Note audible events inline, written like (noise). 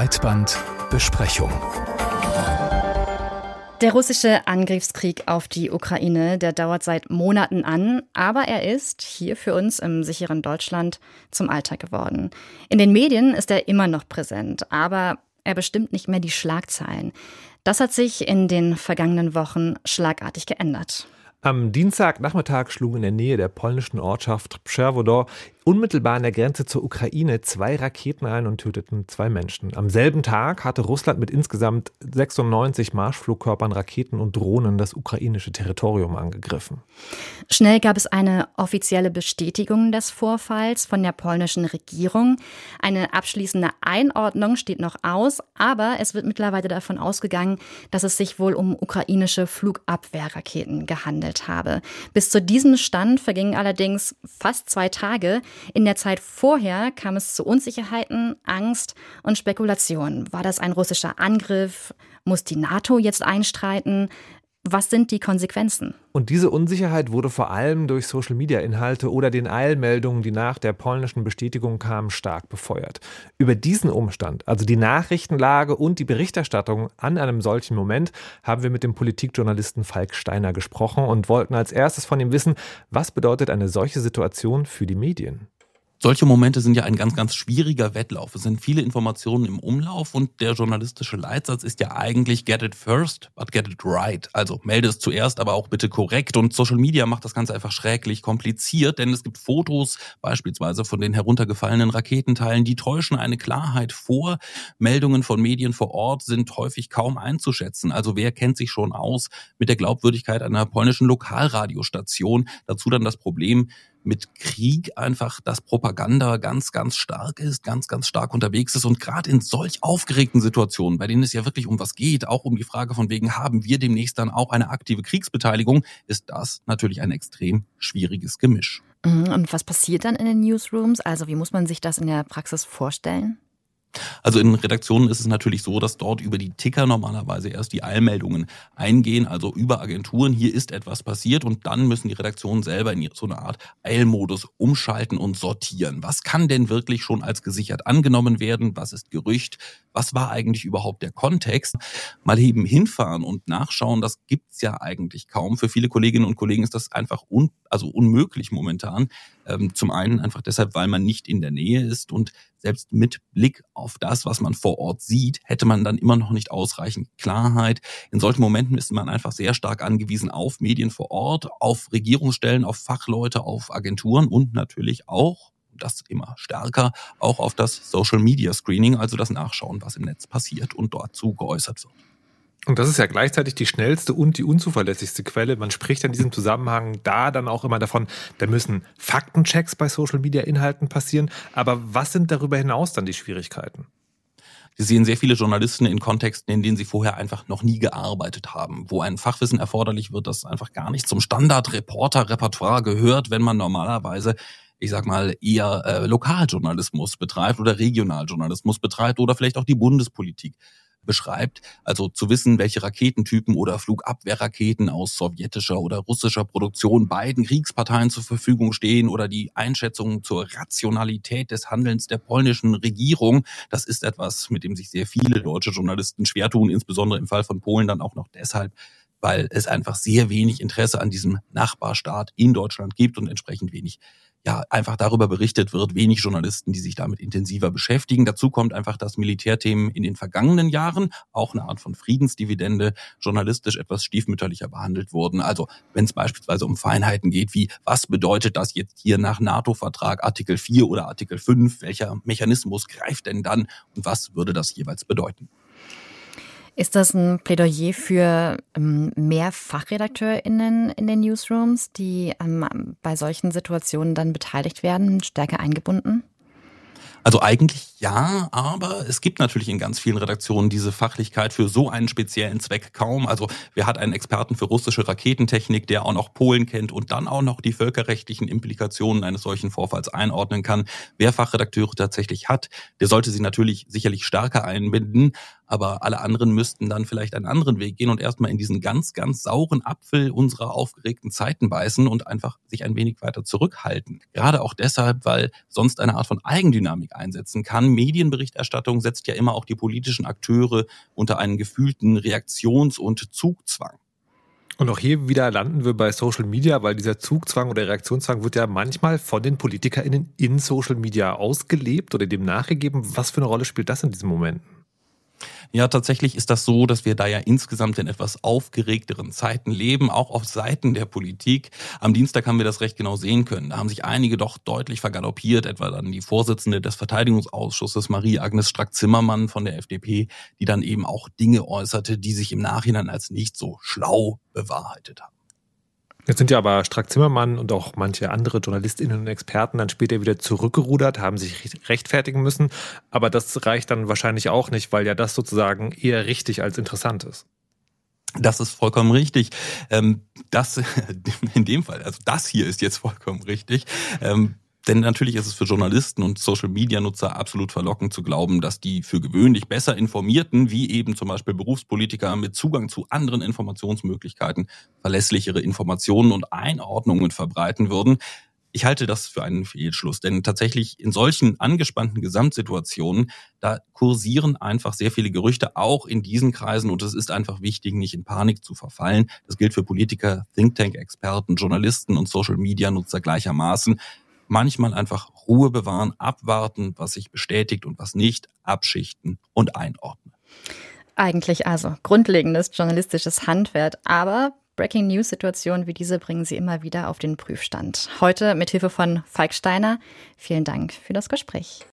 Breitbandbesprechung. Der russische Angriffskrieg auf die Ukraine, der dauert seit Monaten an, aber er ist hier für uns im sicheren Deutschland zum Alltag geworden. In den Medien ist er immer noch präsent, aber er bestimmt nicht mehr die Schlagzeilen. Das hat sich in den vergangenen Wochen schlagartig geändert. Am Dienstagnachmittag schlugen in der Nähe der polnischen Ortschaft Przewodor unmittelbar an der Grenze zur Ukraine zwei Raketen ein und töteten zwei Menschen. Am selben Tag hatte Russland mit insgesamt 96 Marschflugkörpern, Raketen und Drohnen das ukrainische Territorium angegriffen. Schnell gab es eine offizielle Bestätigung des Vorfalls von der polnischen Regierung. Eine abschließende Einordnung steht noch aus, aber es wird mittlerweile davon ausgegangen, dass es sich wohl um ukrainische Flugabwehrraketen gehandelt habe. Bis zu diesem Stand vergingen allerdings fast zwei Tage. In der Zeit vorher kam es zu Unsicherheiten, Angst und Spekulationen. War das ein russischer Angriff? Muss die NATO jetzt einstreiten? Was sind die Konsequenzen? Und diese Unsicherheit wurde vor allem durch Social-Media-Inhalte oder den Eilmeldungen, die nach der polnischen Bestätigung kamen, stark befeuert. Über diesen Umstand, also die Nachrichtenlage und die Berichterstattung an einem solchen Moment, haben wir mit dem Politikjournalisten Falk Steiner gesprochen und wollten als erstes von ihm wissen, was bedeutet eine solche Situation für die Medien? Solche Momente sind ja ein ganz, ganz schwieriger Wettlauf. Es sind viele Informationen im Umlauf und der journalistische Leitsatz ist ja eigentlich get it first, but get it right. Also melde es zuerst, aber auch bitte korrekt. Und Social Media macht das Ganze einfach schrecklich kompliziert, denn es gibt Fotos beispielsweise von den heruntergefallenen Raketenteilen, die täuschen eine Klarheit vor. Meldungen von Medien vor Ort sind häufig kaum einzuschätzen. Also wer kennt sich schon aus mit der Glaubwürdigkeit einer polnischen Lokalradiostation? Dazu dann das Problem, mit Krieg einfach, dass Propaganda ganz, ganz stark ist, ganz, ganz stark unterwegs ist und gerade in solch aufgeregten Situationen, bei denen es ja wirklich um was geht, auch um die Frage von wegen, haben wir demnächst dann auch eine aktive Kriegsbeteiligung, ist das natürlich ein extrem schwieriges Gemisch. Mhm, und was passiert dann in den Newsrooms? Also wie muss man sich das in der Praxis vorstellen? Also in Redaktionen ist es natürlich so, dass dort über die Ticker normalerweise erst die Eilmeldungen eingehen, also über Agenturen, hier ist etwas passiert und dann müssen die Redaktionen selber in so eine Art Eilmodus umschalten und sortieren. Was kann denn wirklich schon als gesichert angenommen werden? Was ist Gerücht? Was war eigentlich überhaupt der Kontext? Mal eben hinfahren und nachschauen, das gibt's ja eigentlich kaum. Für viele Kolleginnen und Kollegen ist das einfach un also unmöglich momentan. Ähm, zum einen einfach deshalb, weil man nicht in der Nähe ist und selbst mit Blick auf das, was man vor Ort sieht, hätte man dann immer noch nicht ausreichend Klarheit. In solchen Momenten ist man einfach sehr stark angewiesen auf Medien vor Ort, auf Regierungsstellen, auf Fachleute, auf Agenturen und natürlich auch das immer stärker, auch auf das Social Media Screening, also das Nachschauen, was im Netz passiert und dort zu geäußert wird. Und das ist ja gleichzeitig die schnellste und die unzuverlässigste Quelle. Man spricht in diesem Zusammenhang da dann auch immer davon, da müssen Faktenchecks bei Social-Media-Inhalten passieren. Aber was sind darüber hinaus dann die Schwierigkeiten? Sie sehen sehr viele Journalisten in Kontexten, in denen sie vorher einfach noch nie gearbeitet haben, wo ein Fachwissen erforderlich wird, das einfach gar nicht zum Standard-Reporter-Repertoire gehört, wenn man normalerweise ich sag mal, eher äh, Lokaljournalismus betreibt oder Regionaljournalismus betreibt oder vielleicht auch die Bundespolitik beschreibt. Also zu wissen, welche Raketentypen oder Flugabwehrraketen aus sowjetischer oder russischer Produktion beiden Kriegsparteien zur Verfügung stehen oder die Einschätzung zur Rationalität des Handelns der polnischen Regierung. Das ist etwas, mit dem sich sehr viele deutsche Journalisten schwer tun, insbesondere im Fall von Polen dann auch noch deshalb, weil es einfach sehr wenig Interesse an diesem Nachbarstaat in Deutschland gibt und entsprechend wenig ja einfach darüber berichtet wird, wenig Journalisten, die sich damit intensiver beschäftigen. Dazu kommt einfach, dass Militärthemen in den vergangenen Jahren, auch eine Art von Friedensdividende, journalistisch etwas stiefmütterlicher behandelt wurden. Also wenn es beispielsweise um Feinheiten geht, wie was bedeutet das jetzt hier nach NATO-Vertrag Artikel 4 oder Artikel 5, welcher Mechanismus greift denn dann und was würde das jeweils bedeuten? Ist das ein Plädoyer für ähm, mehr FachredakteurInnen in den Newsrooms, die ähm, bei solchen Situationen dann beteiligt werden, stärker eingebunden? Also eigentlich ja, aber es gibt natürlich in ganz vielen Redaktionen diese Fachlichkeit für so einen speziellen Zweck kaum. Also wer hat einen Experten für russische Raketentechnik, der auch noch Polen kennt und dann auch noch die völkerrechtlichen Implikationen eines solchen Vorfalls einordnen kann. Wer Fachredakteure tatsächlich hat, der sollte sie natürlich sicherlich stärker einbinden. Aber alle anderen müssten dann vielleicht einen anderen Weg gehen und erstmal in diesen ganz, ganz sauren Apfel unserer aufgeregten Zeiten beißen und einfach sich ein wenig weiter zurückhalten. Gerade auch deshalb, weil sonst eine Art von Eigendynamik einsetzen kann. Medienberichterstattung setzt ja immer auch die politischen Akteure unter einen gefühlten Reaktions- und Zugzwang. Und auch hier wieder landen wir bei Social Media, weil dieser Zugzwang oder Reaktionszwang wird ja manchmal von den PolitikerInnen in Social Media ausgelebt oder dem nachgegeben. Was für eine Rolle spielt das in diesem Moment? Ja, tatsächlich ist das so, dass wir da ja insgesamt in etwas aufgeregteren Zeiten leben, auch auf Seiten der Politik. Am Dienstag haben wir das recht genau sehen können. Da haben sich einige doch deutlich vergaloppiert, etwa dann die Vorsitzende des Verteidigungsausschusses Marie-Agnes Strack-Zimmermann von der FDP, die dann eben auch Dinge äußerte, die sich im Nachhinein als nicht so schlau bewahrheitet haben. Jetzt sind ja aber Strack-Zimmermann und auch manche andere JournalistInnen und Experten dann später wieder zurückgerudert, haben sich rechtfertigen müssen. Aber das reicht dann wahrscheinlich auch nicht, weil ja das sozusagen eher richtig als interessant ist. Das ist vollkommen richtig. Ähm, das (laughs) in dem Fall, also das hier ist jetzt vollkommen richtig. Denn natürlich ist es für Journalisten und Social-Media-Nutzer absolut verlockend zu glauben, dass die für gewöhnlich besser informierten, wie eben zum Beispiel Berufspolitiker mit Zugang zu anderen Informationsmöglichkeiten, verlässlichere Informationen und Einordnungen verbreiten würden. Ich halte das für einen Fehlschluss, denn tatsächlich in solchen angespannten Gesamtsituationen, da kursieren einfach sehr viele Gerüchte, auch in diesen Kreisen, und es ist einfach wichtig, nicht in Panik zu verfallen. Das gilt für Politiker, Think Tank-Experten, Journalisten und Social-Media-Nutzer gleichermaßen manchmal einfach Ruhe bewahren, abwarten, was sich bestätigt und was nicht, abschichten und einordnen. Eigentlich also grundlegendes journalistisches Handwerk, aber Breaking News Situationen wie diese bringen Sie immer wieder auf den Prüfstand. Heute mit Hilfe von Falk Steiner. Vielen Dank für das Gespräch.